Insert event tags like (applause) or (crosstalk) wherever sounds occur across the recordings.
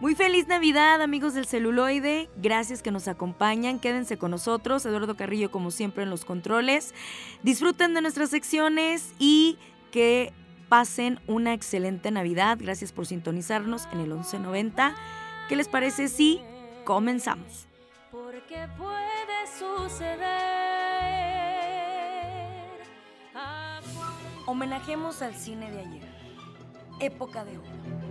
Muy feliz Navidad amigos del celuloide, gracias que nos acompañan, quédense con nosotros, Eduardo Carrillo como siempre en los controles, disfruten de nuestras secciones y que pasen una excelente Navidad, gracias por sintonizarnos en el 1190, ¿qué les parece si comenzamos? Porque puede suceder. Homenajemos al cine de ayer, época de oro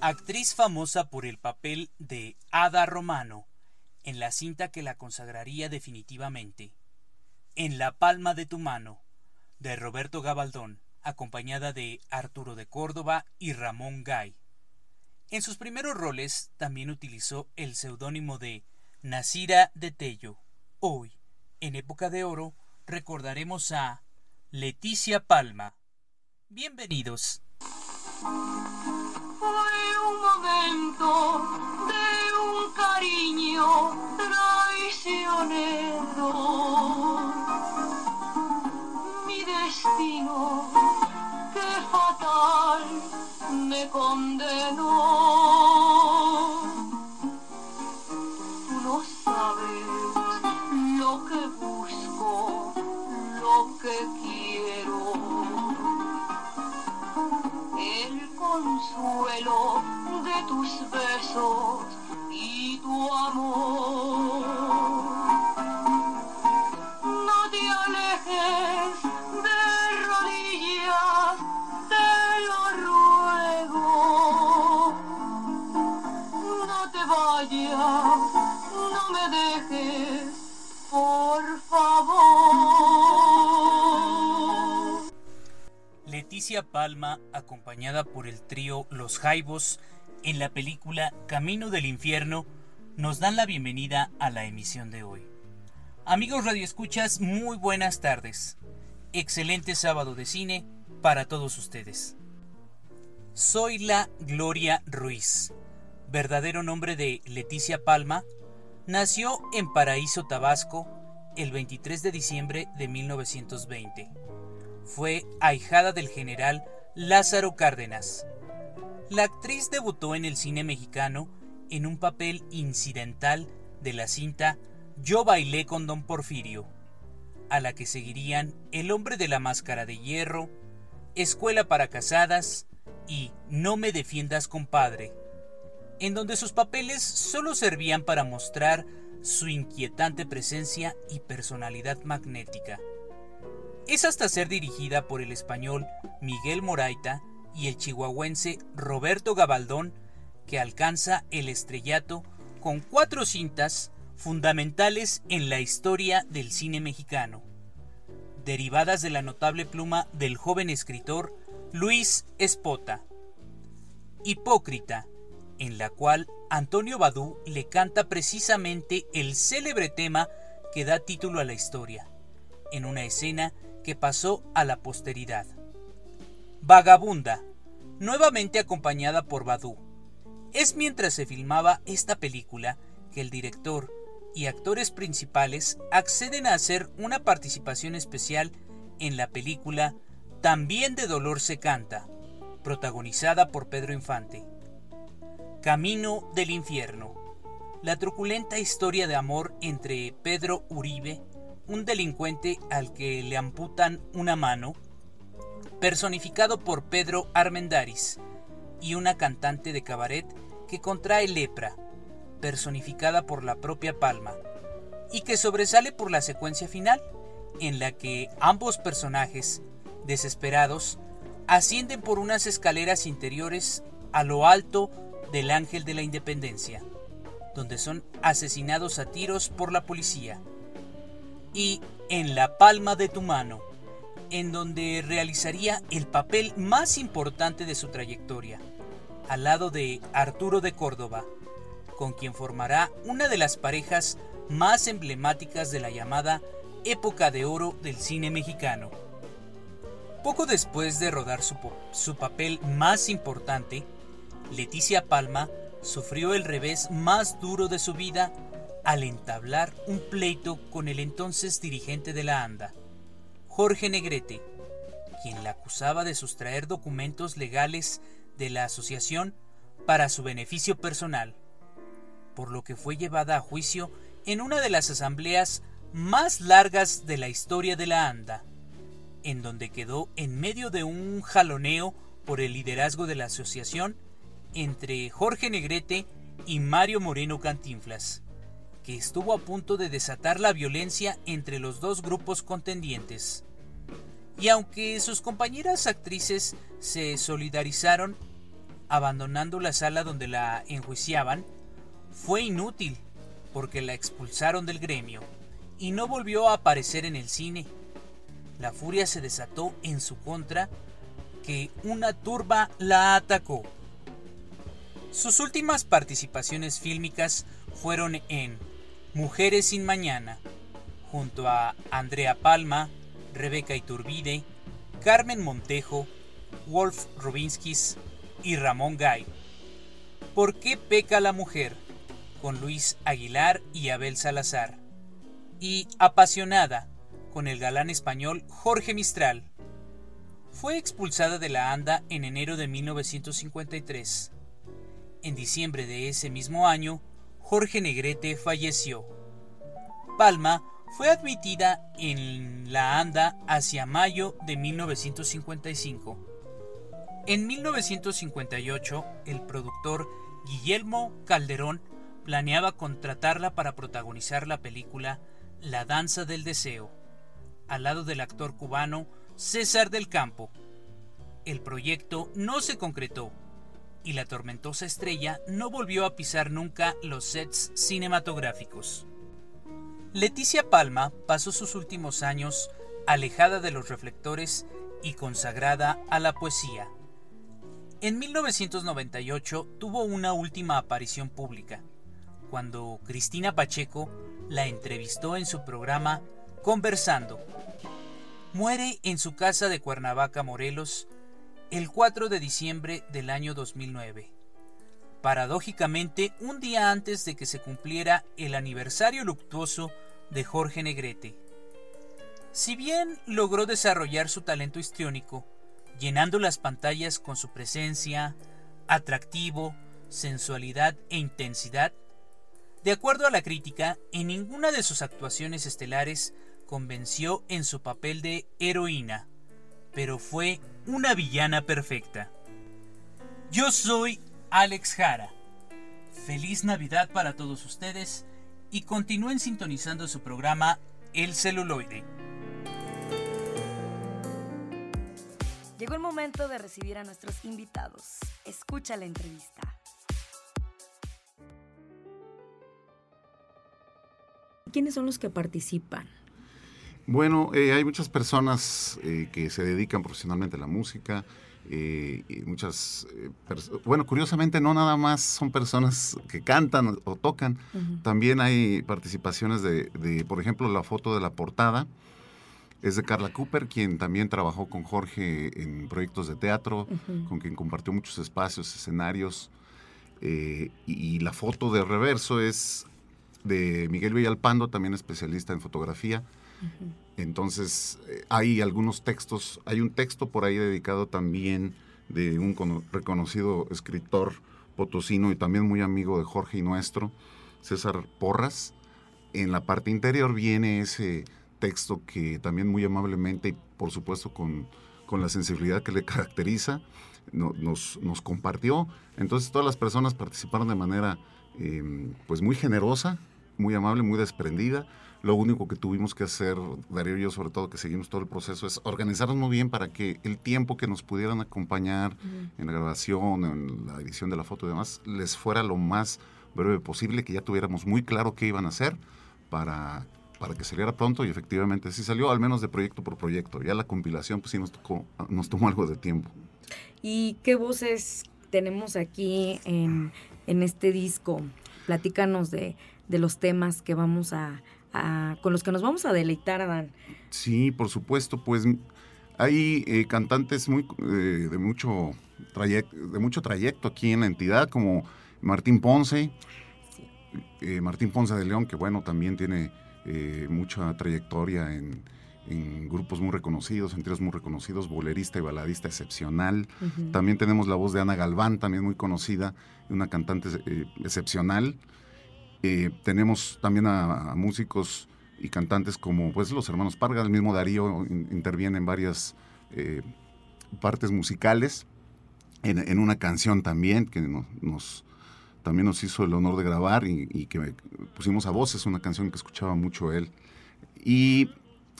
actriz famosa por el papel de Ada Romano en la cinta que la consagraría definitivamente, En la palma de tu mano, de Roberto Gabaldón, acompañada de Arturo de Córdoba y Ramón Gay. En sus primeros roles también utilizó el seudónimo de Nasira de Tello. Hoy, en época de oro, recordaremos a Leticia Palma. Bienvenidos de un cariño traicionero. Mi destino, que fatal, me condenó. Consuelo tus besos y tu amor. Leticia Palma, acompañada por el trío Los Jaibos, en la película Camino del Infierno nos dan la bienvenida a la emisión de hoy. Amigos radioescuchas, muy buenas tardes. Excelente sábado de cine para todos ustedes. Soy la Gloria Ruiz, verdadero nombre de Leticia Palma, nació en Paraíso, Tabasco, el 23 de diciembre de 1920. Fue ahijada del general Lázaro Cárdenas, la actriz debutó en el cine mexicano en un papel incidental de la cinta Yo bailé con Don Porfirio, a la que seguirían El hombre de la máscara de hierro, Escuela para casadas y No me defiendas compadre, en donde sus papeles solo servían para mostrar su inquietante presencia y personalidad magnética. Es hasta ser dirigida por el español Miguel Moraita y el chihuahuense Roberto Gabaldón, que alcanza el estrellato con cuatro cintas fundamentales en la historia del cine mexicano, derivadas de la notable pluma del joven escritor Luis Espota. Hipócrita, en la cual Antonio Badú le canta precisamente el célebre tema que da título a la historia, en una escena que pasó a la posteridad. Vagabunda, nuevamente acompañada por Badu. Es mientras se filmaba esta película que el director y actores principales acceden a hacer una participación especial en la película También de Dolor se canta, protagonizada por Pedro Infante. Camino del Infierno. La truculenta historia de amor entre Pedro Uribe, un delincuente al que le amputan una mano, personificado por Pedro Armendaris, y una cantante de cabaret que contrae lepra, personificada por la propia Palma, y que sobresale por la secuencia final, en la que ambos personajes, desesperados, ascienden por unas escaleras interiores a lo alto del Ángel de la Independencia, donde son asesinados a tiros por la policía. Y en la palma de tu mano, en donde realizaría el papel más importante de su trayectoria, al lado de Arturo de Córdoba, con quien formará una de las parejas más emblemáticas de la llamada época de oro del cine mexicano. Poco después de rodar su, su papel más importante, Leticia Palma sufrió el revés más duro de su vida al entablar un pleito con el entonces dirigente de la ANDA, Jorge Negrete, quien la acusaba de sustraer documentos legales de la asociación para su beneficio personal, por lo que fue llevada a juicio en una de las asambleas más largas de la historia de la ANDA en donde quedó en medio de un jaloneo por el liderazgo de la asociación entre Jorge Negrete y Mario Moreno Cantinflas, estuvo a punto de desatar la violencia entre los dos grupos contendientes. Y aunque sus compañeras actrices se solidarizaron, abandonando la sala donde la enjuiciaban, fue inútil, porque la expulsaron del gremio y no volvió a aparecer en el cine la furia se desató en su contra que una turba la atacó. Sus últimas participaciones fílmicas fueron en Mujeres sin Mañana, junto a Andrea Palma, Rebeca Iturbide, Carmen Montejo, Wolf Rubinskis y Ramón Gay. ¿Por qué peca la mujer? con Luis Aguilar y Abel Salazar. Y Apasionada, con el galán español Jorge Mistral. Fue expulsada de la ANDA en enero de 1953. En diciembre de ese mismo año, Jorge Negrete falleció. Palma fue admitida en la ANDA hacia mayo de 1955. En 1958, el productor Guillermo Calderón planeaba contratarla para protagonizar la película La Danza del Deseo al lado del actor cubano César del Campo. El proyecto no se concretó y la tormentosa estrella no volvió a pisar nunca los sets cinematográficos. Leticia Palma pasó sus últimos años alejada de los reflectores y consagrada a la poesía. En 1998 tuvo una última aparición pública, cuando Cristina Pacheco la entrevistó en su programa Conversando. Muere en su casa de Cuernavaca, Morelos, el 4 de diciembre del año 2009. Paradójicamente, un día antes de que se cumpliera el aniversario luctuoso de Jorge Negrete. Si bien logró desarrollar su talento histriónico, llenando las pantallas con su presencia, atractivo, sensualidad e intensidad, de acuerdo a la crítica, en ninguna de sus actuaciones estelares convenció en su papel de heroína, pero fue una villana perfecta. Yo soy Alex Jara. Feliz Navidad para todos ustedes y continúen sintonizando su programa El celuloide. Llegó el momento de recibir a nuestros invitados. Escucha la entrevista. ¿Quiénes son los que participan? Bueno, eh, hay muchas personas eh, que se dedican profesionalmente a la música. Eh, y muchas, bueno, curiosamente no nada más son personas que cantan o tocan, también hay participaciones de, por ejemplo, la foto de la portada es de Carla Cooper, quien también trabajó con Jorge en proyectos de teatro, con quien compartió muchos espacios, escenarios. y, y, la foto de reverso es de Miguel Villalpando, también especialista en fotografía. Entonces, eh, hay algunos textos, hay un texto por ahí dedicado también de un reconocido escritor potosino y también muy amigo de Jorge y nuestro, César Porras. En la parte interior viene ese texto que también muy amablemente y por supuesto con, la sensibilidad que le caracteriza, nos, nos, compartió. Entonces todas las personas participaron de manera em, pues muy generosa, muy amable, muy desprendida. Lo único que tuvimos que hacer, Darío y yo sobre todo, que seguimos todo el proceso, es organizarnos muy bien para que el tiempo que nos pudieran acompañar en la grabación, en la edición de la foto y demás, les fuera lo más breve posible, que ya tuviéramos muy claro qué iban a hacer para para que saliera pronto y efectivamente sí salió, al menos de proyecto por proyecto. Ya la compilación pues sí nos, tocó, nos tomó algo de tiempo. ¿Y qué voces tenemos aquí en, en este disco? Platícanos de, de los temas que vamos a, a, con los que nos vamos a deleitar, Adán. Sí, por supuesto, pues hay eh, cantantes muy eh, de mucho trayecto, de mucho trayecto aquí en la entidad, como Martín Ponce, eh, Martín Ponce de León, que bueno, también tiene eh, mucha trayectoria en, en grupos muy reconocidos, en tríos muy reconocidos, bolerista y baladista excepcional. También tenemos la voz de Ana Galván, también muy conocida, una cantante eh, excepcional. Eh, tenemos también a, músicos y cantantes como pues los hermanos Parga, el mismo Darío in- interviene en varias eh, partes musicales, en, una canción también que no- nos, también nos hizo el honor de grabar y, que pusimos a voces, una canción que escuchaba mucho él. Y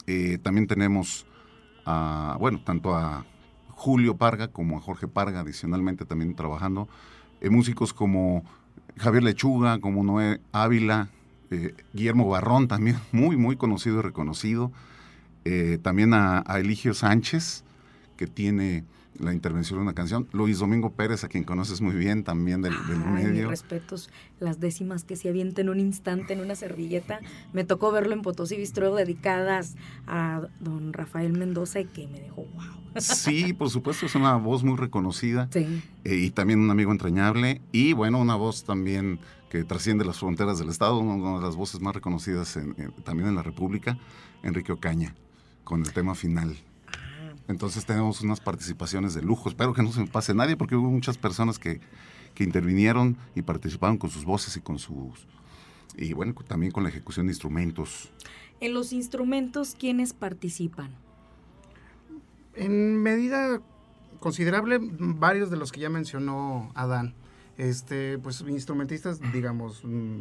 eh, también tenemos a, bueno, tanto a Julio Parga como a Jorge Parga, adicionalmente también trabajando, músicos como Javier Lechuga, como Noé Ávila, eh, Guillermo Barrón también, (laughs) muy, muy conocido y reconocido. Eh, también a, a Eligio Sánchez, que tiene la intervención de una canción. Luis Domingo Pérez, a quien conoces muy bien, también del, del Ay, medio. respetos, las décimas que se avienta en un instante en una servilleta. Me tocó verlo en Potosí Bistro dedicadas a don Rafael Mendoza y que me dejó wow. Sí, por supuesto, es una voz muy reconocida Sí. eh, y también un amigo entrañable y bueno, una voz también que trasciende las fronteras del Estado, una de las voces más reconocidas en- en- también en la República, Enrique Ocaña, con el tema final. Entonces tenemos unas participaciones de lujo. Espero que no se me pase nadie porque hubo muchas personas que, que intervinieron y participaron con sus voces y con sus... Y bueno, también con la ejecución de instrumentos. En los instrumentos, ¿quiénes participan? En medida considerable, varios de los que ya mencionó Adán, este, pues instrumentistas, digamos, mm,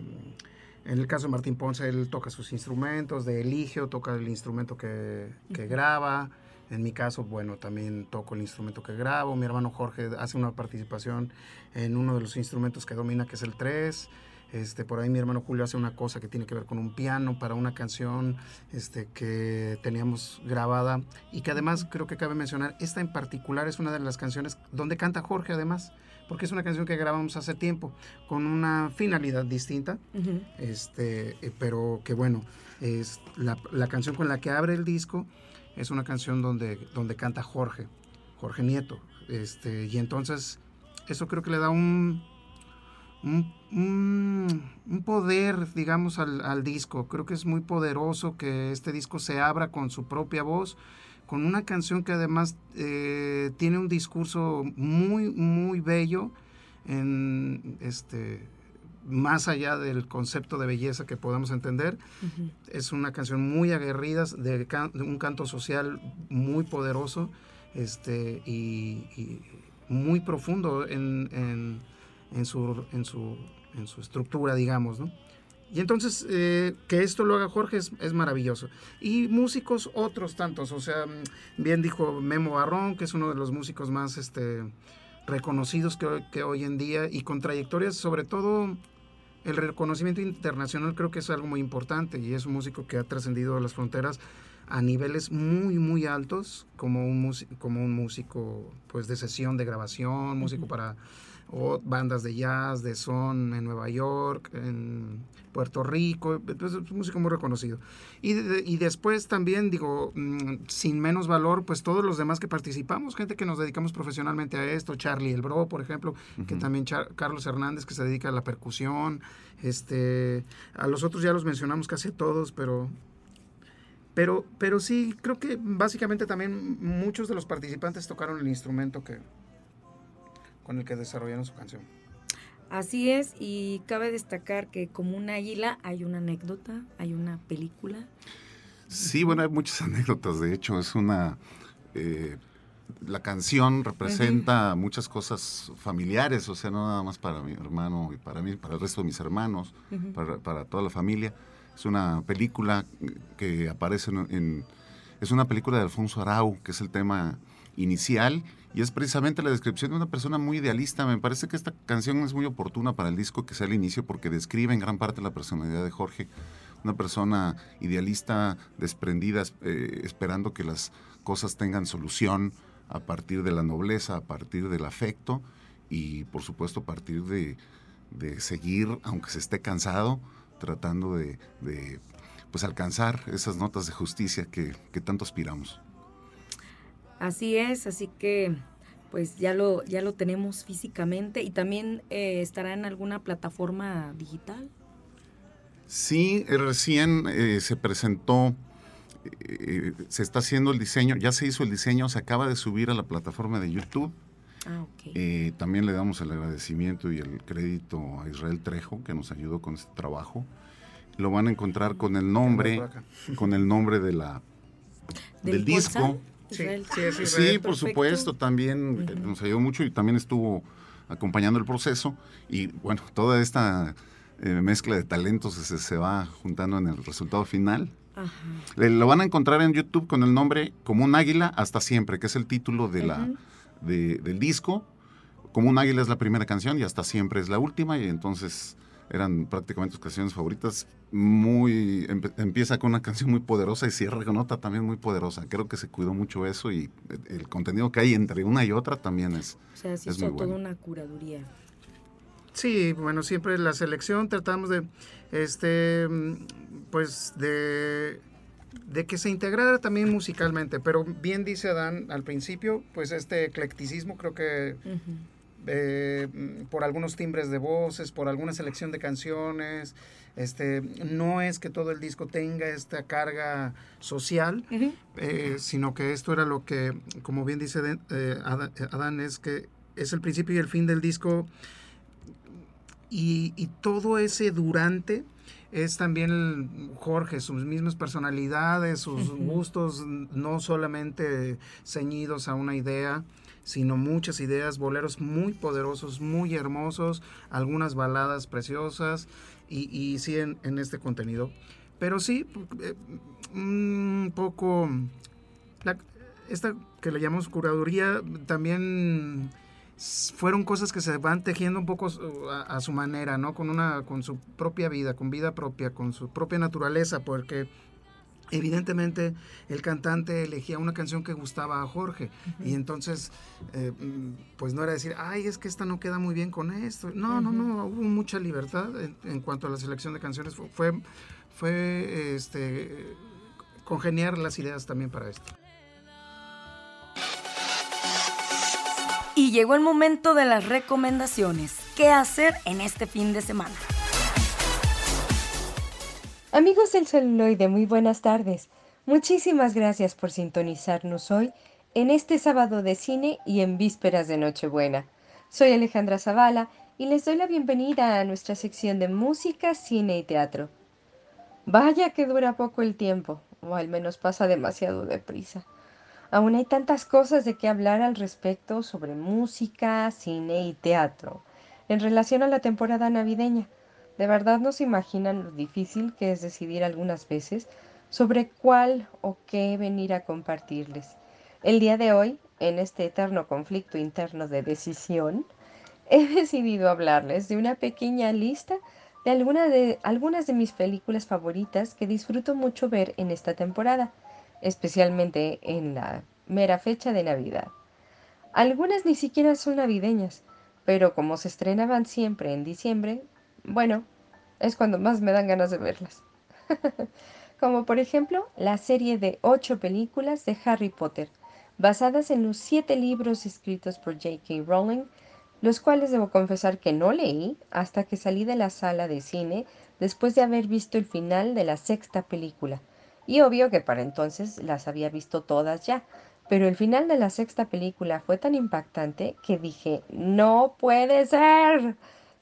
en el caso de Martín Ponce, él toca sus instrumentos, de Eligio toca el instrumento que, que graba, en mi caso, bueno, también toco el instrumento que grabo, mi hermano Jorge hace una participación en uno de los instrumentos que domina, que es el 3, este, por ahí mi hermano Julio hace una cosa que tiene que ver con un piano para una canción este, que teníamos grabada y que además creo que cabe mencionar, esta en particular es una de las canciones donde canta Jorge además, porque es una canción que grabamos hace tiempo con una finalidad distinta, este, eh, pero que bueno, es la, la canción con la que abre el disco es una canción donde, donde canta Jorge, Jorge Nieto, este, y entonces eso creo que le da un, un, poder, digamos, al, al disco. Creo que es muy poderoso que este disco se abra con su propia voz, con una canción que además eh, tiene un discurso muy, muy bello, en, este, más allá del concepto de belleza que podamos entender. Ujú. Es una canción muy aguerrida, de, can- de un canto social muy poderoso este, y, y muy profundo en, en- en su, en, su, en su estructura, digamos. ¿no? Y entonces, eh, que esto lo haga Jorge es, es maravilloso. Y músicos otros tantos, o sea, bien dijo Memo Barrón, que es uno de los músicos más este, reconocidos que, que hoy en día y con trayectorias, sobre todo el reconocimiento internacional creo que es algo muy importante y es un músico que ha trascendido las fronteras a niveles muy muy altos como un músico, como un músico pues de sesión de grabación, músico para o bandas de jazz, de son en Nueva York, en Puerto Rico, es un músico muy reconocido. Y, de- y después también, digo, mm, sin menos valor, pues todos los demás que participamos, gente que nos dedicamos profesionalmente a esto, Charlie El Bro, por ejemplo, que también Char- Carlos Hernández, que se dedica a la percusión, este, a los otros ya los mencionamos casi todos, pero... Pero, pero sí, creo que básicamente también muchos de los participantes tocaron el instrumento que, con el que desarrollaron su canción. Así es, y cabe destacar que como un águila hay una anécdota, hay una película. Sí, bueno, hay muchas anécdotas. De hecho, es una. eh, la canción representa muchas cosas familiares, o sea, no nada más para mi hermano y para mí, para el resto de mis hermanos, Ujú. para, para toda la familia. Es una película que aparece en, en- Es una película de Alfonso Arau, que es el tema inicial, y es precisamente la descripción de una persona muy idealista. Me parece que esta canción es muy oportuna para el disco que sea el inicio, porque describe en gran parte la personalidad de Jorge una persona idealista, desprendida, eh, esperando que las cosas tengan solución a partir de la nobleza, a partir del afecto y por supuesto a partir de, seguir, aunque se esté cansado, tratando de, pues alcanzar esas notas de justicia que, tanto aspiramos. Así es, así que pues ya lo, ya lo tenemos físicamente y también eh, estará en alguna plataforma digital. Sí, eh, recién eh, se presentó, se está haciendo el diseño, ya se hizo el diseño, se acaba de subir a la plataforma de YouTube. Ah, también le damos el agradecimiento y el crédito a Israel Trejo, que nos ayudó con este trabajo. Lo van a encontrar con el nombre, con el nombre de la, del disco. Sí, sí, por supuesto, también nos ayudó mucho y también estuvo acompañando el proceso. Y bueno, toda esta eh, mezcla de talentos se, se, va juntando en el resultado final. lo van a encontrar en YouTube con el nombre Como un águila hasta siempre, que es el título de la, del disco. Como un águila es la primera canción y hasta siempre es la última. Y entonces eran prácticamente sus canciones favoritas. Muy empieza con una canción muy poderosa y cierra con otra también muy poderosa. Creo que se cuidó mucho eso y el contenido que hay entre una y otra también es. O sea, sí es toda una curaduría. Sí, bueno, siempre la selección tratamos de, este, pues de, de que se integrara también musicalmente, pero bien dice Adán al principio, pues este eclecticismo creo que eh, por algunos timbres de voces, por alguna selección de canciones. Este, no es que todo el disco tenga esta carga social, eh, sino que esto era lo que, como bien dice eh, Adán, es que es el principio y el fin del disco. Y, todo ese durante es también Jorge, sus mismas personalidades, sus gustos, no solamente ceñidos a una idea, sino muchas ideas, boleros muy poderosos, muy hermosos, algunas baladas preciosas y, y sí en, este contenido. Pero sí, eh, un poco, esta que le llamamos curaduría, también fueron cosas que se van tejiendo un poco a, a, su manera, ¿no? Con una, con su propia vida, con vida propia, con su propia naturaleza, porque Evidentemente el cantante elegía una canción que gustaba a Jorge y entonces eh, pues no era decir, ay, es que esta no queda muy bien con esto. No, no, no, hubo mucha libertad en, cuanto a la selección de canciones. Fue, fue este, congeniar las ideas también para esto. Y llegó el momento de las recomendaciones. ¿Qué hacer en este fin de semana? Amigos del celuloide, muy buenas tardes. Muchísimas gracias por sintonizarnos hoy en este sábado de cine y en vísperas de Nochebuena. Soy Alejandra Zavala y les doy la bienvenida a nuestra sección de música, cine y teatro. Vaya que dura poco el tiempo, o al menos pasa demasiado deprisa. Aún hay tantas cosas de qué hablar al respecto sobre música, cine y teatro en relación a la temporada navideña. De verdad no se imaginan lo difícil que es decidir algunas veces sobre cuál o qué venir a compartirles. El día de hoy, en este eterno conflicto interno de decisión, (laughs) he decidido hablarles de una pequeña lista de, de algunas de mis películas favoritas que disfruto mucho ver en esta temporada, especialmente en la mera fecha de Navidad. Algunas ni siquiera son navideñas, pero como se estrenaban siempre en diciembre, bueno, es cuando más me dan ganas de verlas. (laughs) Como por ejemplo la serie de ocho películas de Harry Potter, basadas en los siete libros escritos por J.K. Rowling, los cuales debo confesar que no leí hasta que salí de la sala de cine después de haber visto el final de la sexta película. Y obvio que para entonces las había visto todas ya, pero el final de la sexta película fue tan impactante que dije, no puede ser.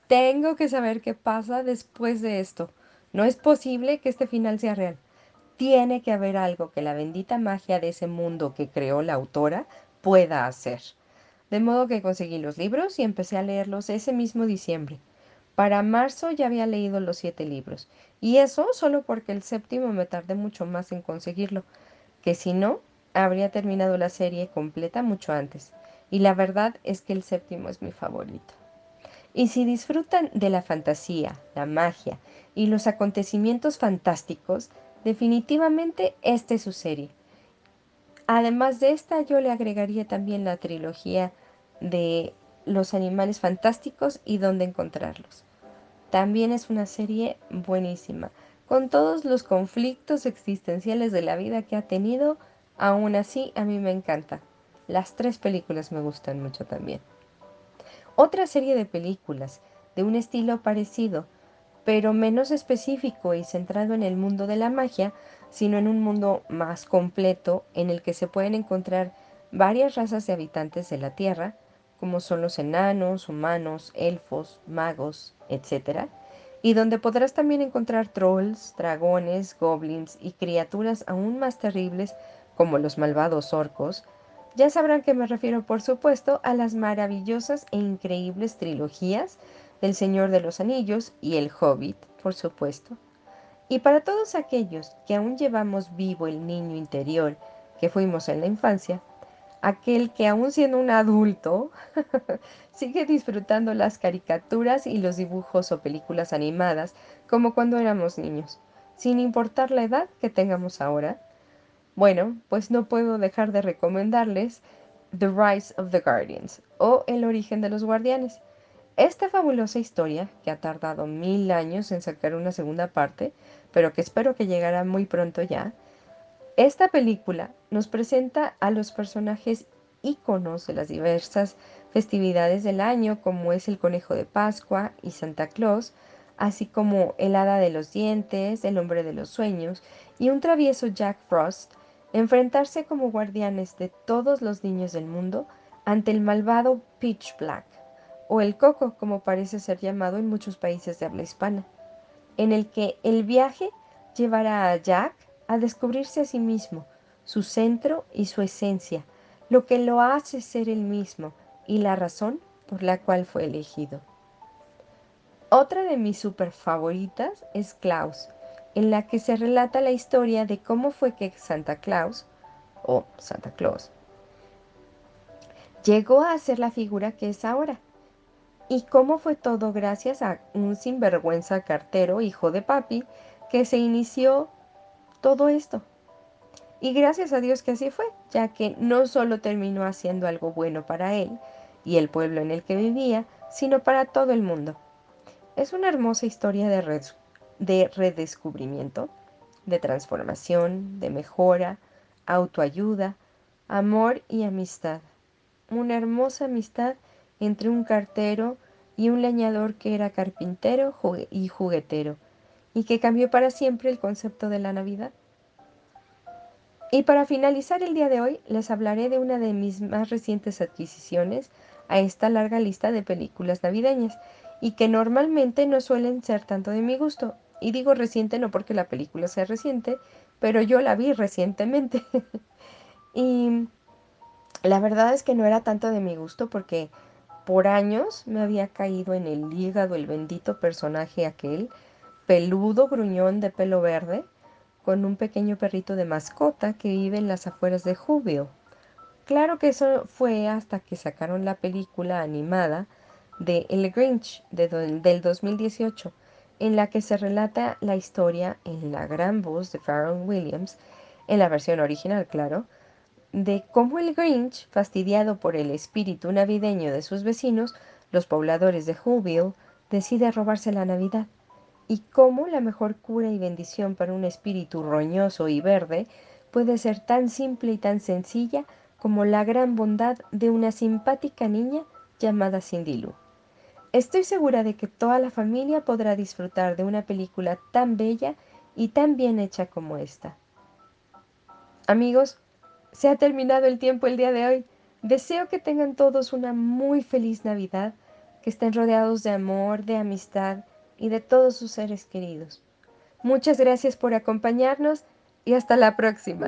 Tengo que saber qué pasa después de esto. No es posible que este final sea real. Tiene que haber algo que la bendita magia de ese mundo que creó la autora pueda hacer. De modo que conseguí los libros y empecé a leerlos ese mismo diciembre. Para marzo ya había leído los siete libros, y eso solo porque el séptimo me tardé mucho más en conseguirlo, que si no, habría terminado la serie completa mucho antes. Y la verdad es que el séptimo es mi favorito. Y si disfrutan de la fantasía, la magia y los acontecimientos fantásticos, definitivamente esta es su serie. Además de esta, yo le agregaría también la trilogía de los animales fantásticos y dónde encontrarlos. También es una serie buenísima, con todos los conflictos existenciales de la vida que ha tenido, aún así a mí me encanta. Las tres películas me gustan mucho también. Otra serie de películas de un estilo parecido, pero menos específico y centrado en el mundo de la magia, sino en un mundo más completo en el que se pueden encontrar varias razas de habitantes de la Tierra, como son los enanos, humanos, elfos, magos, etc. Y donde podrás también encontrar trolls, dragones, goblins y criaturas aún más terribles como los malvados orcos. Ya sabrán que me refiero, por supuesto, a las maravillosas e increíbles trilogías del Señor de los Anillos y El Hobbit, por supuesto. Y para todos aquellos que aún llevamos vivo el niño interior que fuimos en la infancia, aquel que aún siendo un adulto (laughs) sigue disfrutando las caricaturas y los dibujos o películas animadas como cuando éramos niños, sin importar la edad que tengamos ahora. Bueno, pues no puedo dejar de recomendarles The Rise of the Guardians o El origen de los guardianes. Esta fabulosa historia, que ha tardado mil años en sacar una segunda parte, pero que espero que llegará muy pronto ya, esta película nos presenta a los personajes íconos de las diversas festividades del año, como es el conejo de Pascua y Santa Claus, así como el hada de los dientes, el hombre de los sueños y un travieso Jack Frost, enfrentarse como guardianes de todos los niños del mundo ante el malvado Pitch Black, o el Coco, como parece ser llamado en muchos países de habla hispana, en el que el viaje llevará a Jack a descubrirse a sí mismo, su centro y su esencia, lo que lo hace ser el mismo y la razón por la cual fue elegido. Otra de mis super favoritas es Klaus, en la que se relata la historia de cómo fue que Santa Claus, o Santa Claus, llegó a ser la figura que es ahora. Y cómo fue todo gracias a un sinvergüenza cartero, hijo de papi, que se inició todo esto. Y gracias a Dios que así fue, ya que no solo terminó haciendo algo bueno para él y el pueblo en el que vivía, sino para todo el mundo. Es una hermosa historia de, de redescubrimiento, de transformación, de mejora, autoayuda, amor y amistad. Una hermosa amistad entre un cartero y un leñador que era carpintero y juguetero, y que cambió para siempre el concepto de la Navidad. Y para finalizar el día de hoy, les hablaré de una de mis más recientes adquisiciones a esta larga lista de películas navideñas, y que normalmente no suelen ser tanto de mi gusto. Y digo reciente no porque la película sea reciente, pero yo la vi recientemente. (laughs) y la verdad es que no era tanto de mi gusto porque por años me había caído en el hígado el bendito personaje aquel peludo gruñón de pelo verde, con un pequeño perrito de mascota que vive en las afueras de Jubio. Claro que eso fue hasta que sacaron la película animada de El Grinch del 2018, en la que se relata la historia en la gran voz de Pharrell Williams, en la versión original, claro, de cómo el Grinch, fastidiado por el espíritu navideño de sus vecinos, los pobladores de Whoville, decide robarse la Navidad y cómo la mejor cura y bendición para un espíritu roñoso y verde puede ser tan simple y tan sencilla como la gran bondad de una simpática niña llamada Cindy Lou. Estoy segura de que toda la familia podrá disfrutar de una película tan bella y tan bien hecha como esta. Amigos, se ha terminado el tiempo el día de hoy. Deseo que tengan todos una muy feliz Navidad, que estén rodeados de amor, de amistad, y de todos sus seres queridos. Muchas gracias por acompañarnos y hasta la próxima.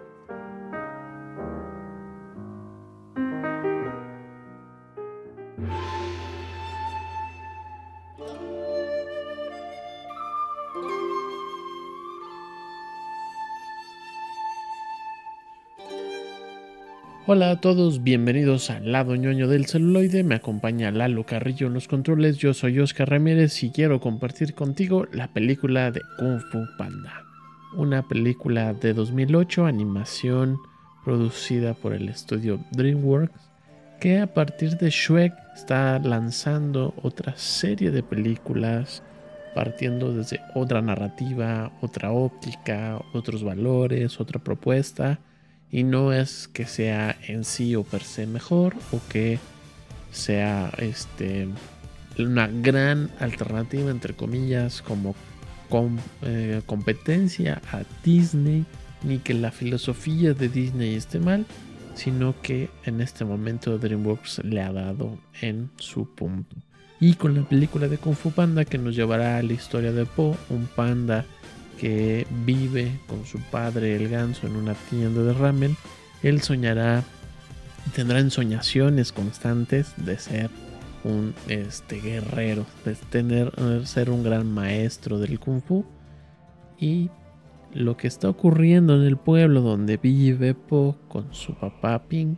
Hola a todos, bienvenidos al lado ñoño del celuloide. Me acompaña Lalo Carrillo en los controles. Yo soy Oscar Ramírez y quiero compartir contigo la película de Kung Fu Panda. Una película de 2008, animación producida por el estudio DreamWorks, que a partir de Shrek está lanzando otra serie de películas partiendo desde otra narrativa, otra óptica, otros valores, otra propuesta y no es que sea en sí o per se mejor o que sea este una gran alternativa entre comillas como eh, competencia a Disney ni que la filosofía de Disney esté mal sino que en este momento DreamWorks le ha dado en su punto. Y con la película de Kung Fu Panda que nos llevará a la historia de Po un panda que vive con su padre el ganso en una tienda de ramen, él soñará, tendrá ensoñaciones constantes de ser un este, guerrero, de tener, ser un gran maestro del kung fu. Y lo que está ocurriendo en el pueblo donde vive Po con su papá Ping,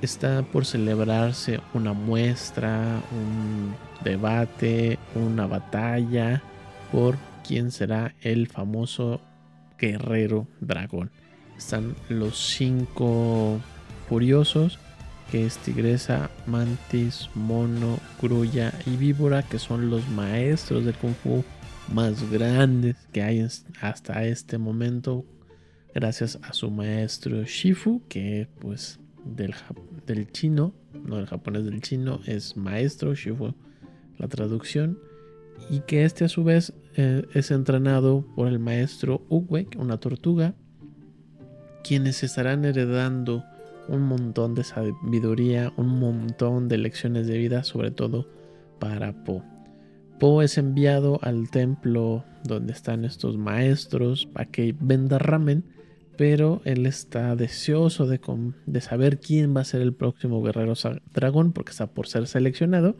está por celebrarse una muestra, un debate, una batalla por quién será el famoso guerrero dragón. Están los cinco furiosos, que es tigresa, mantis, mono, grulla y víbora, que son los maestros del kung fu más grandes que hay hasta este momento, gracias a su maestro Shifu, que pues del, del chino, no del japonés del chino, es maestro Shifu, la traducción y que este a su vez eh, es entrenado por el maestro Uwek, una tortuga, quienes estarán heredando un montón de sabiduría, un montón de lecciones de vida, sobre todo para Po. Po es enviado al templo donde están estos maestros para que venda ramen, pero él está deseoso de, de saber quién va a ser el próximo guerrero dragón porque está por ser seleccionado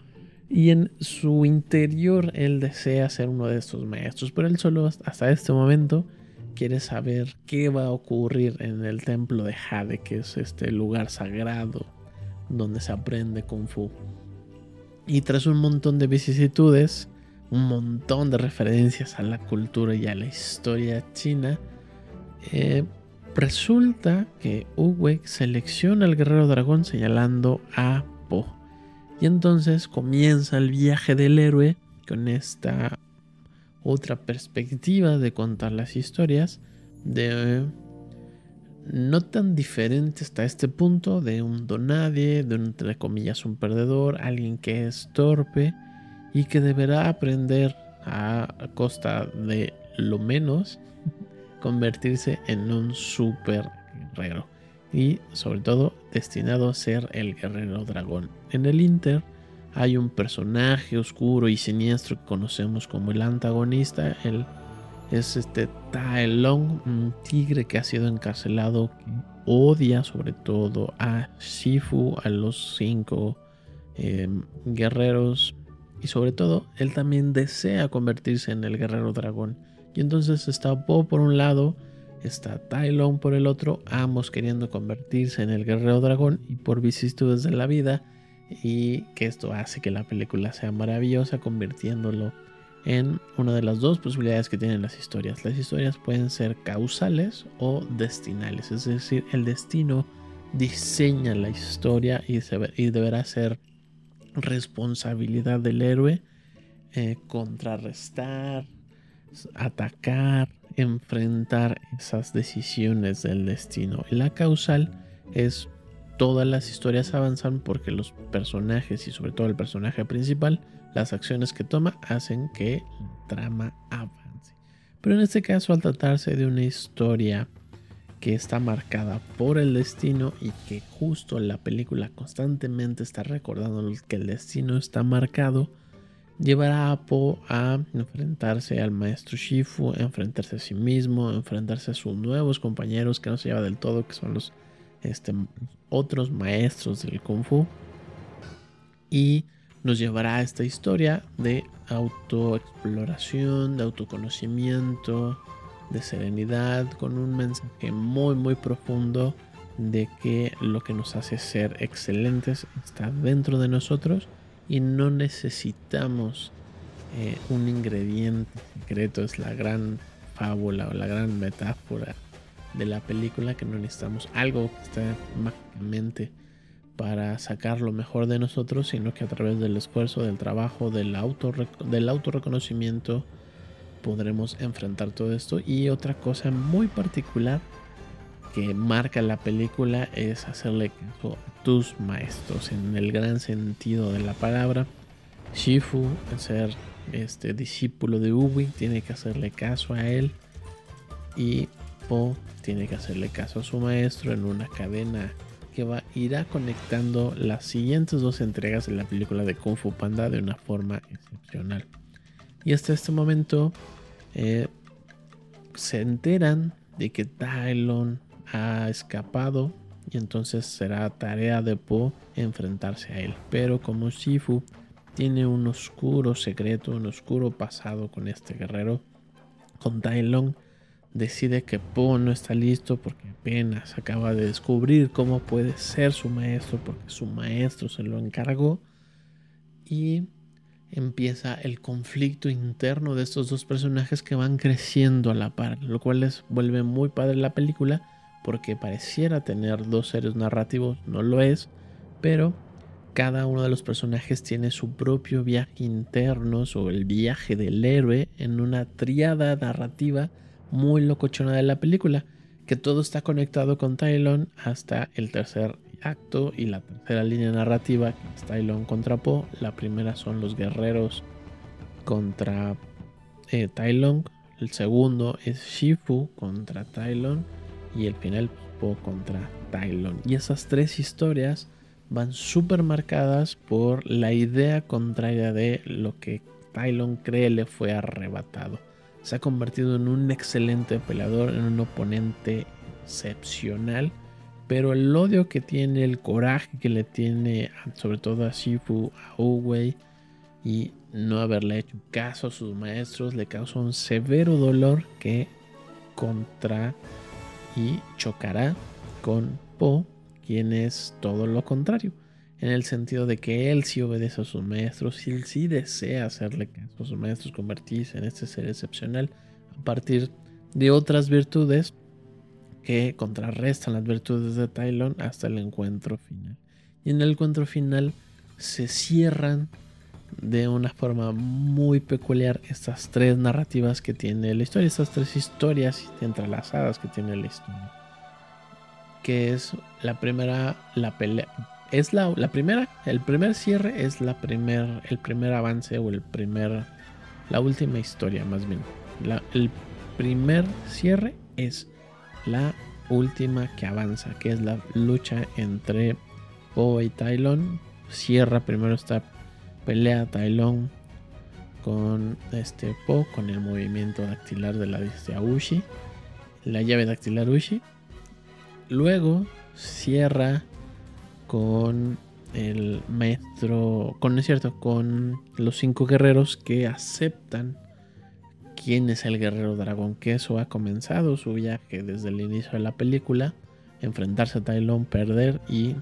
y en su interior él desea ser uno de estos maestros, pero él solo hasta este momento quiere saber qué va a ocurrir en el templo de Jade, que es este lugar sagrado donde se aprende kung fu. Y tras un montón de vicisitudes, un montón de referencias a la cultura y a la historia china, eh, resulta que Uwe selecciona al guerrero dragón señalando a Po. Y entonces comienza el viaje del héroe con esta otra perspectiva de contar las historias de no tan diferente hasta este punto de un donadie, de un entre comillas un perdedor, alguien que es torpe y que deberá aprender a costa de lo menos convertirse en un super guerrero y sobre todo destinado a ser el guerrero dragón. En el Inter hay un personaje oscuro y siniestro que conocemos como el antagonista, el es este Tai Long, un tigre que ha sido encarcelado, odia sobre todo a Shifu, a los cinco em, guerreros y sobre todo él también desea convertirse en el guerrero dragón. Y entonces está Po por un lado, está Tylon por el otro, ambos queriendo convertirse en el guerrero dragón y por vicisitudes de la vida y que esto hace que la película sea maravillosa convirtiéndolo en una de las dos posibilidades que tienen las historias. Las historias pueden ser causales o destinales, es decir, el destino diseña la historia y, deberá ser responsabilidad del héroe eh, contrarrestar, atacar, enfrentar esas decisiones del destino. La causal es todas las historias avanzan porque los personajes y sobre todo el personaje principal, las acciones que toma hacen que la trama avance. Pero en este caso al tratarse de una historia que está marcada por el destino y que justo la película constantemente está recordando que el destino está marcado, llevará a Po a enfrentarse al maestro Shifu, enfrentarse a sí mismo, enfrentarse a sus nuevos compañeros que no se lleva del todo, que son los este, otros maestros del Kung Fu. Y nos llevará a esta historia de autoexploración, de autoconocimiento, de serenidad, con un mensaje muy muy profundo de que lo que nos hace ser excelentes está dentro de nosotros y no necesitamos eh, un ingrediente secreto. Es la gran fábula o la gran metáfora de la película que no necesitamos algo que esté mágicamente para sacar lo mejor de nosotros, sino que a través del esfuerzo, del trabajo, del, auto, del autorreconocimiento podremos enfrentar todo esto. Y otra cosa muy particular que marca la película es hacerle caso a tus maestros en el gran sentido de la palabra. Shifu, ser este discípulo de Ubi, tiene que hacerle caso a él y Po tiene que hacerle caso a su maestro en una cadena que va irá conectando las siguientes dos entregas de la película de Kung Fu Panda de una forma excepcional. Y hasta este momento eh, se enteran de que Tylon ha escapado y entonces será tarea de Po enfrentarse a él. Pero como Shifu tiene un oscuro secreto, un oscuro pasado con este guerrero, con Tai Long, decide que Po no está listo porque apenas acaba de descubrir cómo puede ser su maestro porque su maestro se lo encargó y empieza el conflicto interno de estos dos personajes que van creciendo a la par, lo cual les vuelve muy padre la película porque pareciera tener dos seres narrativos, no lo es, pero cada uno de los personajes tiene su propio viaje interno sobre el viaje del héroe en una triada narrativa muy locochona de la película, que todo está conectado con Tylon hasta el tercer acto y la tercera línea narrativa, que es Tylon contra Po. La primera son los guerreros contra eh, Tylon, el segundo es Shifu contra Tylon y el final contra Tylon. Y esas tres historias van súper marcadas por la idea contraria de lo que Tylon cree le fue arrebatado. Se ha convertido en un excelente peleador, en un oponente excepcional. Pero el odio que tiene, el coraje que le tiene, sobre todo a Shifu, a Uwei, y no haberle hecho caso a sus maestros, le causa un severo dolor que contra y chocará con Po, quien es todo lo contrario en el sentido de que él sí obedece a sus maestros y él sí desea hacerle caso a sus maestros, convertirse en este ser excepcional a partir de otras virtudes que contrarrestan las virtudes de Tylon hasta el encuentro final. Y en el encuentro final se cierran de una forma muy peculiar estas tres narrativas que tiene la historia, estas tres historias entrelazadas que tiene la historia. Que es la primera, la pelea, es la, primera, el primer cierre es la primer, el primer avance o el primer, la última historia más bien. el primer cierre es la última que avanza, que es la lucha entre Po y Tylon. Cierra primero esta pelea Tylon con este Po, con el movimiento dactilar de la de Ushi, la llave dactilar Ushi. Luego cierra con el maestro, con es cierto, con los cinco guerreros que aceptan quién es el guerrero dragón, que eso ha comenzado su viaje desde el inicio de la película, enfrentarse a Tylon, perder y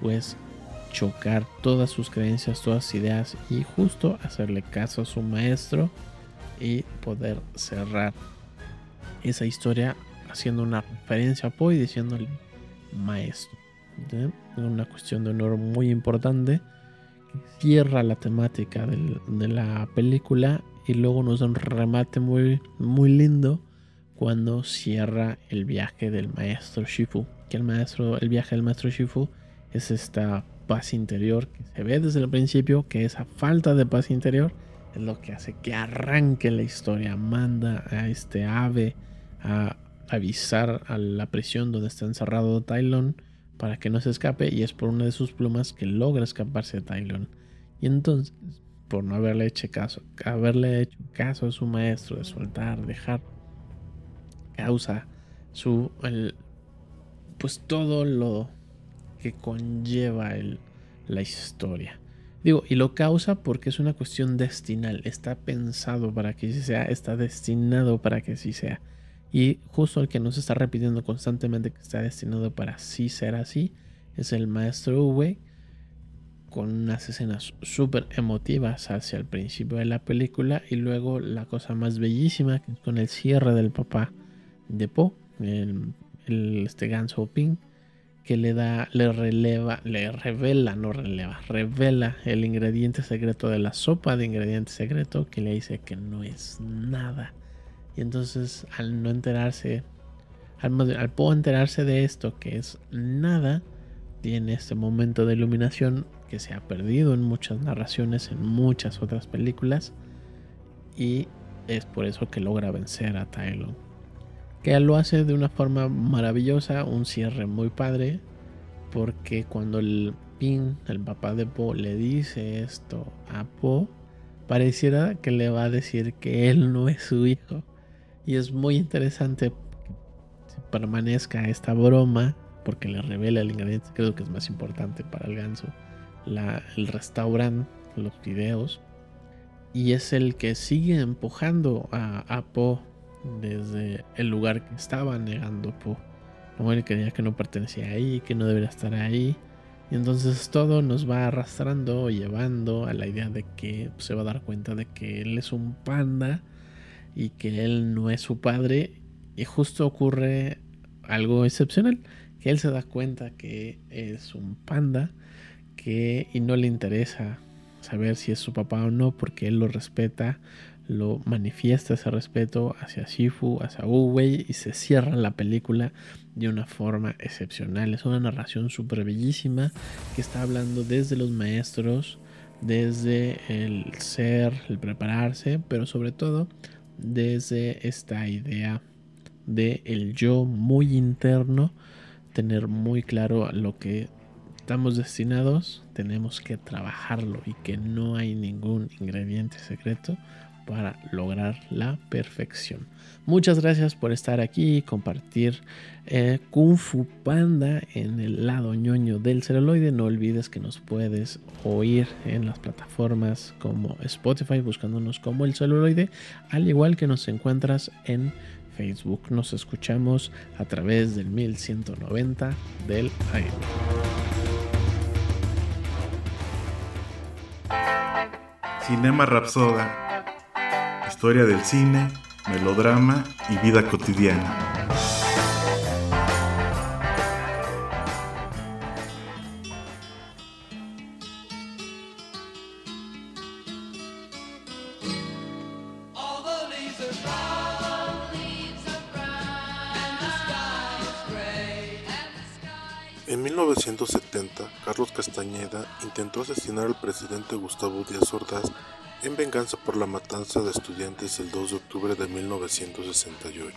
pues chocar todas sus creencias, todas sus ideas y justo hacerle caso a su maestro y poder cerrar esa historia haciendo una referencia a Po y diciéndole maestro una cuestión de honor muy importante. Cierra la temática de la película y luego nos da un remate muy, muy lindo cuando cierra el viaje del maestro Shifu. Que el maestro, el viaje del maestro Shifu es esta paz interior que se ve desde el principio, que esa falta de paz interior es lo que hace que arranque la historia. Manda a este ave a avisar a la prisión donde está encerrado Tylon para que no se escape y es por una de sus plumas que logra escaparse de Tylon. Y entonces, por no haberle hecho caso, haberle hecho caso a su maestro de soltar, dejar, causa su el, pues todo lo que conlleva el, la historia. Digo, y lo causa porque es una cuestión destinal, está pensado para que así sea, está destinado para que así sea. Y justo el que nos está repitiendo constantemente que está destinado para sí ser así es el maestro Uwe, con unas escenas súper emotivas hacia el principio de la película y luego la cosa más bellísima que es con el cierre del papá de Po, el, este ganso Ping, que le da, le releva, le revela, no releva, revela el ingrediente secreto de la sopa de ingrediente secreto que le dice que no es nada. Y entonces al no enterarse, al, al Po enterarse de esto que es nada, tiene este momento de iluminación que se ha perdido en muchas narraciones, en muchas otras películas. Y es por eso que logra vencer a Tylon. Que lo hace de una forma maravillosa, un cierre muy padre. Porque cuando el Pin, el papá de Po, le dice esto a Po, pareciera que le va a decir que él no es su hijo. Y es muy interesante que permanezca esta broma porque le revela el ingrediente creo que es más importante para el ganso, el restaurante, los videos, y es el que sigue empujando a Po desde el lugar que estaba negando Po. No, él creía que no pertenecía ahí, que no debería estar ahí. Y entonces todo nos va arrastrando, llevando a la idea de que se va a dar cuenta de que él es un panda y que él no es su padre. Y justo ocurre algo excepcional que él se da cuenta que es un panda que y no le interesa saber si es su papá o no porque él lo respeta, lo manifiesta ese respeto hacia Shifu, hacia Uwei y se cierra la película de una forma excepcional. Es una narración súper bellísima que está hablando desde los maestros, desde el ser, el prepararse, pero sobre todo desde esta idea de el yo muy interno tener muy claro lo que estamos destinados, tenemos que trabajarlo y que no hay ningún ingrediente secreto para lograr la perfección. Muchas gracias por estar aquí y compartir eh, Kung Fu Panda en el lado ñoño del celuloide. No olvides que nos puedes oír en las plataformas como Spotify buscándonos como el celuloide, al igual que nos encuentras en Facebook. Nos escuchamos a través del 1190 del aire. Cinema Rapsoda. Historia del cine, melodrama y vida cotidiana. 1970, Carlos Castañeda intentó asesinar al presidente Gustavo Díaz Ordaz en venganza por la matanza de estudiantes el 2 de octubre de 1968.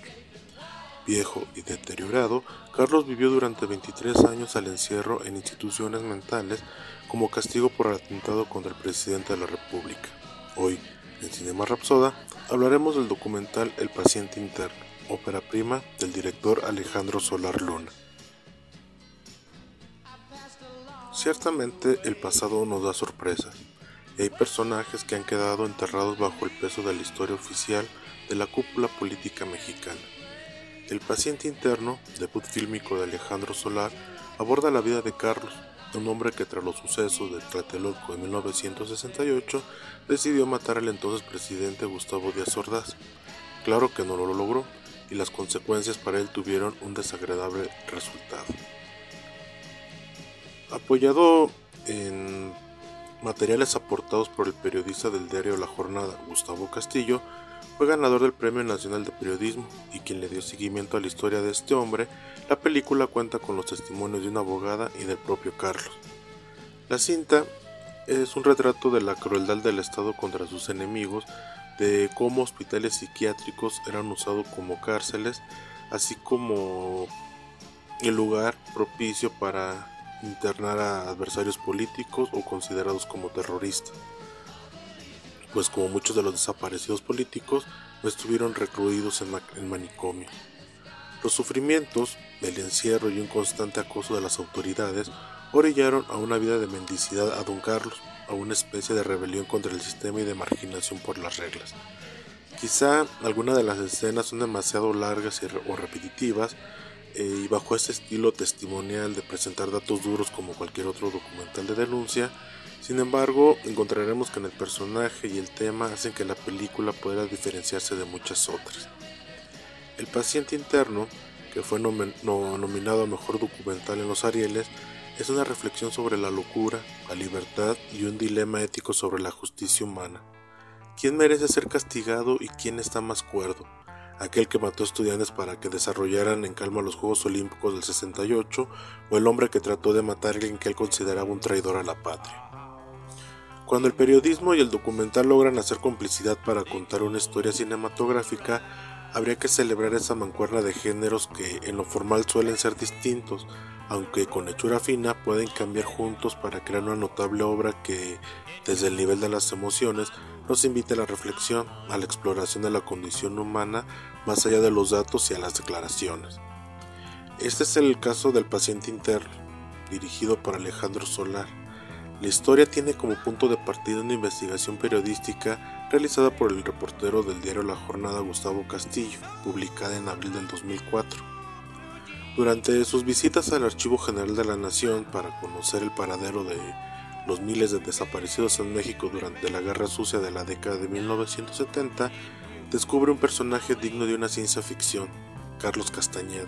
Viejo y deteriorado, Carlos vivió durante 23 años al encierro en instituciones mentales como castigo por el atentado contra el presidente de la República. Hoy, en Cinema Rapsoda, hablaremos del documental El paciente interno, ópera prima del director Alejandro Solar Luna. Ciertamente el pasado nos da sorpresa, hay personajes que han quedado enterrados bajo el peso de la historia oficial de la cúpula política mexicana. El paciente interno, debut fílmico de Alejandro Solar, aborda la vida de Carlos, un hombre que tras los sucesos de Tlatelolco en 1968 decidió matar al entonces presidente Gustavo Díaz Ordaz. Claro que no lo logró, y las consecuencias para él tuvieron un desagradable resultado. Apoyado en materiales aportados por el periodista del diario La Jornada, Gustavo Castillo, fue ganador del Premio Nacional de Periodismo y quien le dio seguimiento a la historia de este hombre, la película cuenta con los testimonios de una abogada y del propio Carlos. La cinta es un retrato de la crueldad del Estado contra sus enemigos, de cómo hospitales psiquiátricos eran usados como cárceles, así como el lugar propicio para internar a adversarios políticos o considerados como terroristas, pues como muchos de los desaparecidos políticos no estuvieron recluidos en, en manicomio. Los sufrimientos, el encierro y un constante acoso de las autoridades orillaron a una vida de mendicidad a don Carlos, a una especie de rebelión contra el sistema y de marginación por las reglas. Quizá algunas de las escenas son demasiado largas o repetitivas eh, y bajo este estilo testimonial de presentar datos duros como cualquier otro documental de denuncia, sin embargo encontraremos que en el personaje y el tema hacen que la película pueda diferenciarse de muchas otras. El paciente interno, que fue nominado a Mejor Documental en los Arieles, es una reflexión sobre la locura, la libertad y un dilema ético sobre la justicia humana. ¿Quién merece ser castigado y quién está más cuerdo? ¿Aquel que mató estudiantes para que desarrollaran en calma los Juegos Olímpicos del 68 o el hombre que trató de matar a alguien que él consideraba un traidor a la patria? Cuando el periodismo y el documental logran hacer complicidad para contar una historia cinematográfica, habría que celebrar esa mancuerna de géneros que en lo formal suelen ser distintos, aunque con hechura fina pueden cambiar juntos para crear una notable obra que, desde el nivel de las emociones, nos invite a la reflexión, a la exploración de la condición humana más allá de los datos y a las declaraciones. Este es el caso del paciente interno, dirigido por Alejandro Solar. La historia tiene como punto de partida una investigación periodística realizada por el reportero del diario La Jornada Gustavo Castillo, publicada en abril del 2004. Durante sus visitas al Archivo General de la Nación para conocer el paradero de los miles de desaparecidos en México durante la Guerra Sucia de la década de 1970, descubre un personaje digno de una ciencia ficción, Carlos Castañeda,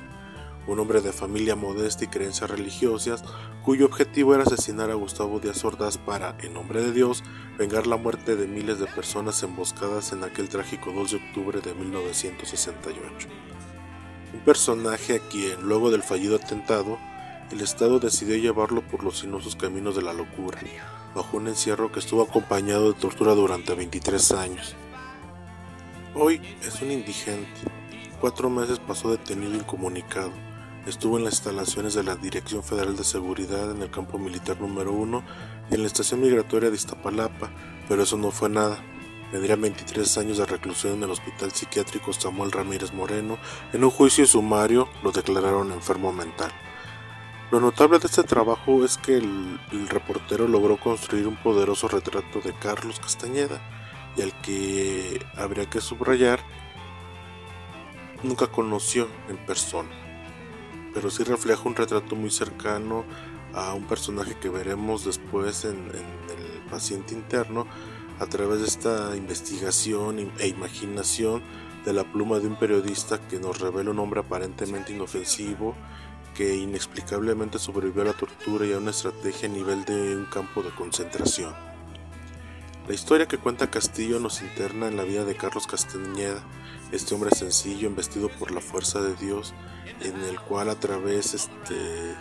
un hombre de familia modesta y creencias religiosas, cuyo objetivo era asesinar a Gustavo Díaz Ordaz para, en nombre de Dios, vengar la muerte de miles de personas emboscadas en aquel trágico 2 de octubre de 1968. Un personaje a quien, luego del fallido atentado, el Estado decidió llevarlo por los sinuosos caminos de la locura, bajo un encierro que estuvo acompañado de tortura durante 23 años. Hoy es un indigente. Cuatro meses pasó detenido e incomunicado. Estuvo en las instalaciones de la Dirección Federal de Seguridad en el campo militar número 1 y en la estación migratoria de Iztapalapa, pero eso no fue nada. Vendría 23 años de reclusión en el Hospital Psiquiátrico Samuel Ramírez Moreno. En un juicio sumario lo declararon enfermo mental. Lo notable de este trabajo es que el, reportero logró construir un poderoso retrato de Carlos Castañeda y al que habría que subrayar nunca conoció en persona, pero sí refleja un retrato muy cercano a un personaje que veremos después en el paciente interno a través de esta investigación e imaginación de la pluma de un periodista que nos revela un hombre aparentemente inofensivo que inexplicablemente sobrevivió a la tortura y a una estrategia a nivel de un campo de concentración. La historia que cuenta Castillo nos interna en la vida de Carlos Castañeda, este hombre sencillo, investido por la fuerza de Dios, en el cual a través este,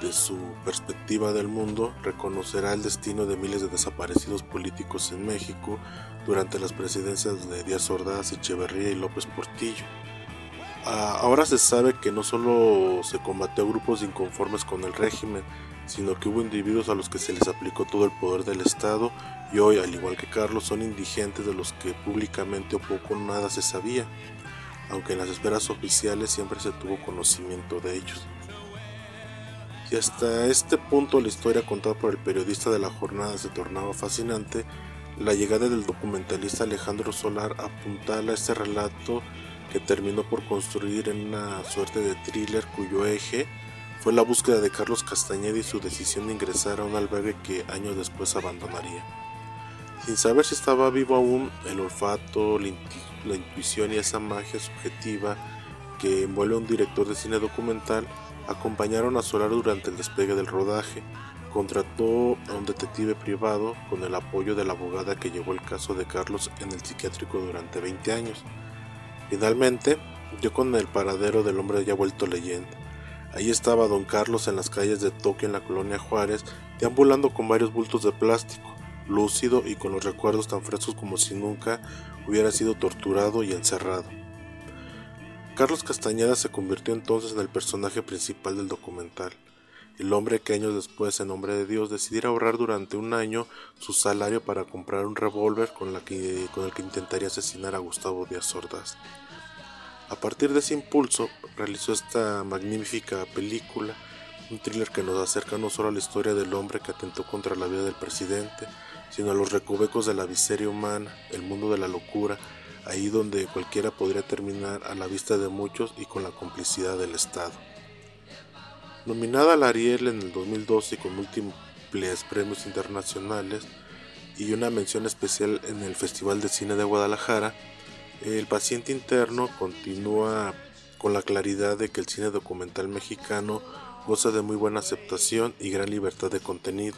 de su perspectiva del mundo reconocerá el destino de miles de desaparecidos políticos en México durante las presidencias de Díaz Ordaz, Echeverría y López Portillo. Ah, ahora se sabe que no solo se combatió grupos inconformes con el régimen, sino que hubo individuos a los que se les aplicó todo el poder del Estado y hoy, al igual que Carlos, son indigentes de los que públicamente o poco nada se sabía, aunque en las esferas oficiales siempre se tuvo conocimiento de ellos. Y hasta este punto la historia contada por el periodista de la jornada se tornaba fascinante, la llegada del documentalista Alejandro Solar apuntala este relato que terminó por construir en una suerte de thriller cuyo eje fue la búsqueda de Carlos Castañeda y su decisión de ingresar a un albergue que años después abandonaría. Sin saber si estaba vivo aún, el olfato, la intuición y esa magia subjetiva que envuelve a un director de cine documental acompañaron a Solar durante el despegue del rodaje. Contrató a un detective privado con el apoyo de la abogada que llevó el caso de Carlos en el psiquiátrico durante 20 años. Finalmente, dio con el paradero del hombre ya vuelto leyenda. Ahí estaba don Carlos en las calles de Tokio en la colonia Juárez, deambulando con varios bultos de plástico, lúcido y con los recuerdos tan frescos como si nunca hubiera sido torturado y encerrado. Carlos Castañeda se convirtió entonces en el personaje principal del documental, el hombre que años después, en nombre de Dios, decidiera ahorrar durante un año su salario para comprar un revólver con, el que intentaría asesinar a Gustavo Díaz Ordaz. A partir de ese impulso, realizó esta magnífica película, un thriller que nos acerca no solo a la historia del hombre que atentó contra la vida del presidente, sino a los recovecos de la miseria humana, el mundo de la locura, ahí donde cualquiera podría terminar a la vista de muchos y con la complicidad del Estado. Nominada al Ariel en el 2012 con múltiples premios internacionales y una mención especial en el Festival de Cine de Guadalajara, el paciente interno continúa con la claridad de que el cine documental mexicano goza de muy buena aceptación y gran libertad de contenido.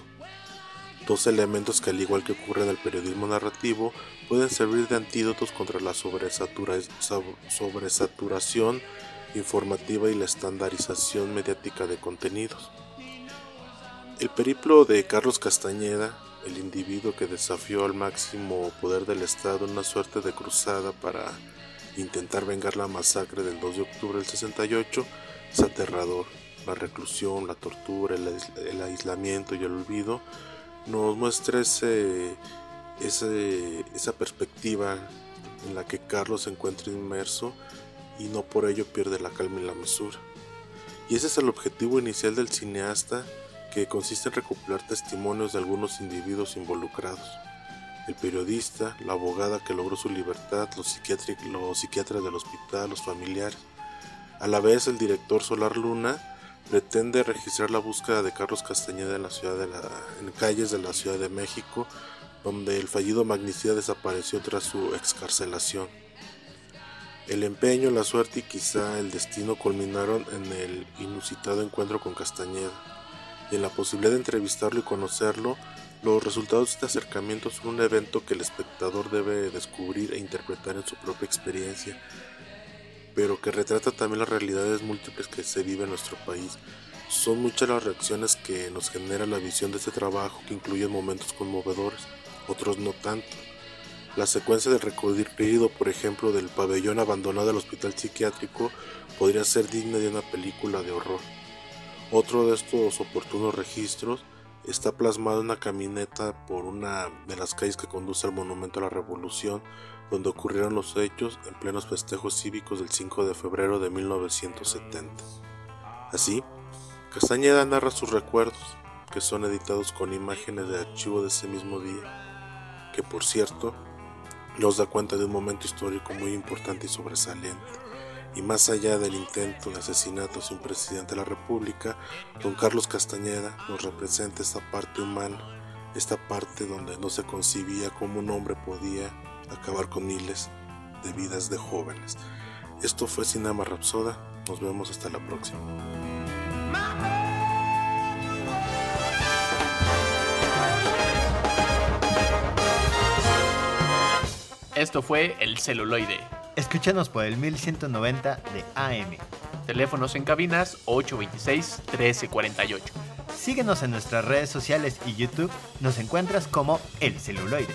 Dos elementos que al igual que ocurre en el periodismo narrativo pueden servir de antídotos contra la sobresaturación informativa y la estandarización mediática de contenidos. El periplo de Carlos Castañeda, el individuo que desafió al máximo poder del Estado en una suerte de cruzada para intentar vengar la masacre del 2 de octubre del 68, es aterrador. La reclusión, la tortura, el, aislamiento y el olvido nos muestra esa perspectiva en la que Carlos se encuentra inmerso y no por ello pierde la calma y la mesura. Y ese es el objetivo inicial del cineasta que consiste en recopilar testimonios de algunos individuos involucrados. El periodista, la abogada que logró su libertad, los, los psiquiatras del hospital, los familiares. A la vez, el director Solar Luna pretende registrar la búsqueda de Carlos Castañeda en, la ciudad de la, en calles de la Ciudad de México, donde el fallido magnicida desapareció tras su excarcelación. El empeño, la suerte y quizá el destino culminaron en el inusitado encuentro con Castañeda y en la posibilidad de entrevistarlo y conocerlo, los resultados de este acercamiento son un evento que el espectador debe descubrir e interpretar en su propia experiencia, pero que retrata también las realidades múltiples que se vive en nuestro país. Son muchas las reacciones que nos genera la visión de este trabajo que incluye momentos conmovedores, otros no tanto la secuencia del recorrido, por ejemplo, del pabellón abandonado del hospital psiquiátrico podría ser digna de una película de horror. Otro de estos oportunos registros está plasmado en una camioneta por una de las calles que conduce al Monumento a la Revolución, donde ocurrieron los hechos en plenos festejos cívicos del 5 de febrero de 1970. Así, Castañeda narra sus recuerdos, que son editados con imágenes de archivo de ese mismo día, que por cierto nos da cuenta de un momento histórico muy importante y sobresaliente. Y más allá del intento de asesinato de un presidente de la República, don Carlos Castañeda nos representa esta parte humana, esta parte donde no se concibía cómo un hombre podía acabar con miles de vidas de jóvenes. Esto fue Cinema Rapsoda, nos vemos hasta la próxima. Esto fue El Celuloide. Escúchanos por el 1190 de AM. Teléfonos en cabinas 826-1348. Síguenos en nuestras redes sociales y YouTube. Nos encuentras como El Celuloide.